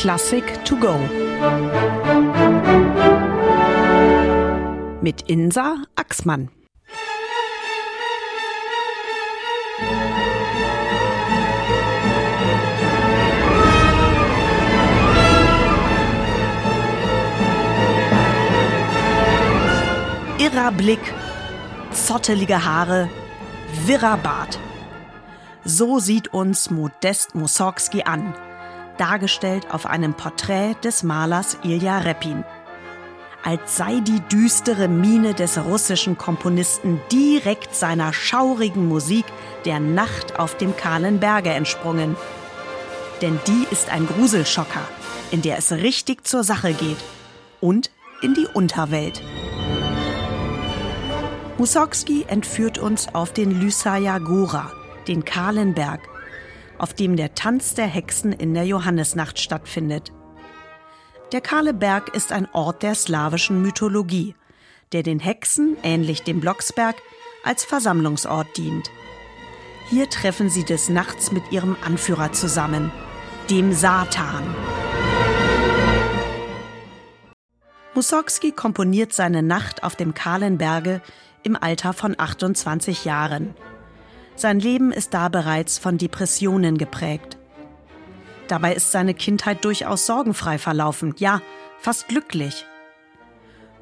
Klassik to go. Mit Insa Axmann. Irrer Blick, zottelige Haare, wirrer Bart. So sieht uns Modest Mussorgsky an, dargestellt auf einem Porträt des Malers Ilja Repin. Als sei die düstere Miene des russischen Komponisten direkt seiner schaurigen Musik der Nacht auf dem kahlen Berge entsprungen. Denn die ist ein Gruselschocker, in der es richtig zur Sache geht und in die Unterwelt. Mussorgsky entführt uns auf den Lysaya Gora, den kahlen Berg, auf dem der Tanz der Hexen in der Johannesnacht stattfindet. Der kahle Berg ist ein Ort der slawischen Mythologie, der den Hexen, ähnlich dem Blocksberg, als Versammlungsort dient. Hier treffen sie des Nachts mit ihrem Anführer zusammen, dem Satan. Mussorgsky komponiert seine Nacht auf dem kahlen Berge im Alter von 28 Jahren. Sein Leben ist da bereits von Depressionen geprägt. Dabei ist seine Kindheit durchaus sorgenfrei verlaufen, ja, fast glücklich.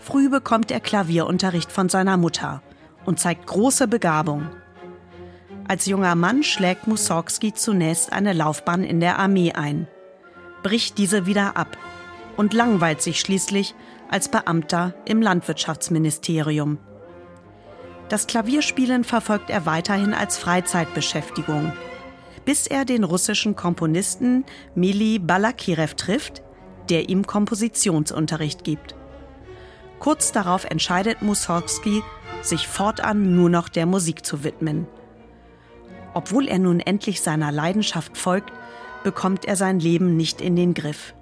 Früh bekommt er Klavierunterricht von seiner Mutter und zeigt große Begabung. Als junger Mann schlägt Mussorgsky zunächst eine Laufbahn in der Armee ein, bricht diese wieder ab und langweilt sich schließlich als Beamter im Landwirtschaftsministerium. Das Klavierspielen verfolgt er weiterhin als Freizeitbeschäftigung, bis er den russischen Komponisten Mili Balakirev trifft, der ihm Kompositionsunterricht gibt. Kurz darauf entscheidet Mussorgsky, sich fortan nur noch der Musik zu widmen. Obwohl er nun endlich seiner Leidenschaft folgt, bekommt er sein Leben nicht in den Griff.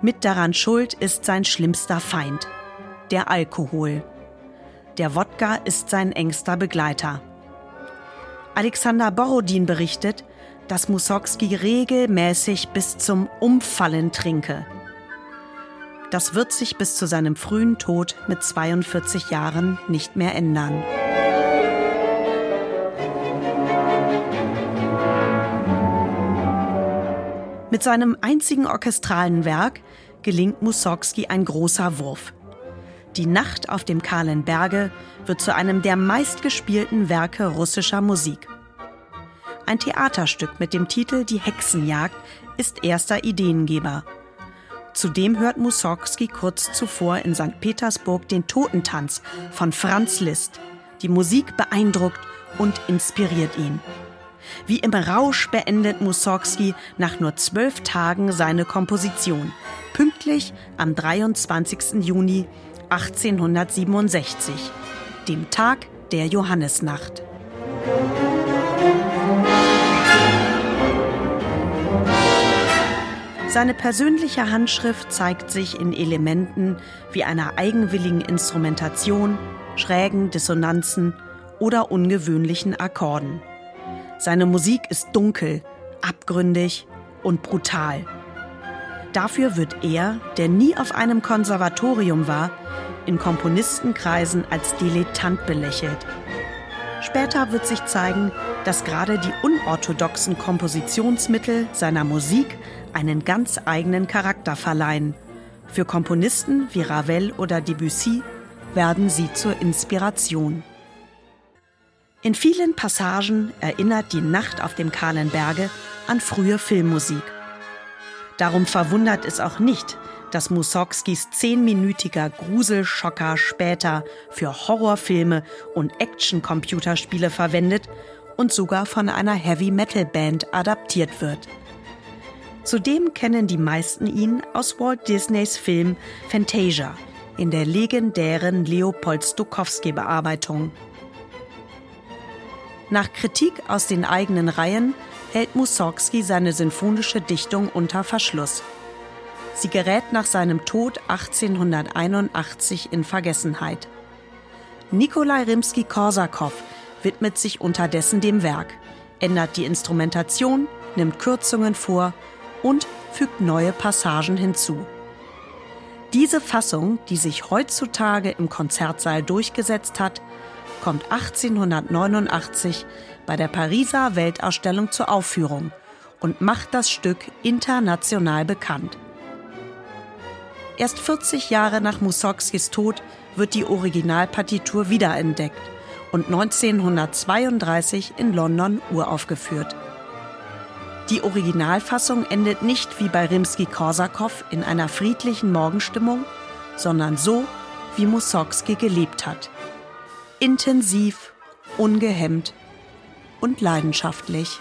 Mit daran schuld ist sein schlimmster Feind, der Alkohol. Der Wodka ist sein engster Begleiter. Alexander Borodin berichtet, dass Mussorgsky regelmäßig bis zum Umfallen trinke. Das wird sich bis zu seinem frühen Tod mit 42 Jahren nicht mehr ändern. Mit seinem einzigen orchestralen Werk gelingt Mussorgsky ein großer Wurf. Die Nacht auf dem kahlen Berge wird zu einem der meistgespielten Werke russischer Musik. Ein Theaterstück mit dem Titel Die Hexenjagd ist erster Ideengeber. Zudem hört Mussorgsky kurz zuvor in St. Petersburg den Totentanz von Franz Liszt. Die Musik beeindruckt und inspiriert ihn. Wie im Rausch beendet Mussorgsky nach nur zwölf Tagen seine Komposition, pünktlich am 23. Juni 1867, dem Tag der Johannesnacht. Seine persönliche Handschrift zeigt sich in Elementen wie einer eigenwilligen Instrumentation, schrägen Dissonanzen oder ungewöhnlichen Akkorden. Seine Musik ist dunkel, abgründig und brutal. Dafür wird er, der nie auf einem Konservatorium war, in Komponistenkreisen als Dilettant belächelt. Später wird sich zeigen, dass gerade die unorthodoxen Kompositionsmittel seiner Musik einen ganz eigenen Charakter verleihen. Für Komponisten wie Ravel oder Debussy werden sie zur Inspiration. In vielen Passagen erinnert die Nacht auf dem kahlen Berge an frühe Filmmusik. Darum verwundert es auch nicht, dass Mussorgskis zehnminütiger Gruselschocker später für Horrorfilme und Action-Computerspiele verwendet und sogar von einer Heavy-Metal-Band adaptiert wird. Zudem kennen die meisten ihn aus Walt Disneys Film Fantasia in der legendären Leopold Stokowski-Bearbeitung. Nach Kritik aus den eigenen Reihen hält Mussorgsky seine sinfonische Dichtung unter Verschluss. Sie gerät nach seinem Tod 1881 in Vergessenheit. Nikolai Rimski-Korsakow widmet sich unterdessen dem Werk, ändert die Instrumentation, nimmt Kürzungen vor und fügt neue Passagen hinzu. Diese Fassung, die sich heutzutage im Konzertsaal durchgesetzt hat, kommt 1889 bei der Pariser Weltausstellung zur Aufführung und macht das Stück international bekannt. Erst 40 Jahre nach Mussorgskis Tod wird die Originalpartitur wiederentdeckt und 1932 in London uraufgeführt. Die Originalfassung endet nicht wie bei Rimski-Korsakow in einer friedlichen Morgenstimmung, sondern so, wie Mussorgsky gelebt hat. Intensiv, ungehemmt und leidenschaftlich.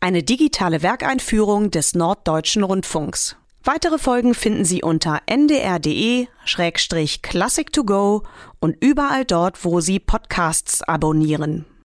Eine digitale Werkeinführung des Norddeutschen Rundfunks. Weitere Folgen finden Sie unter ndr.de-classic2go und überall dort, wo Sie Podcasts abonnieren.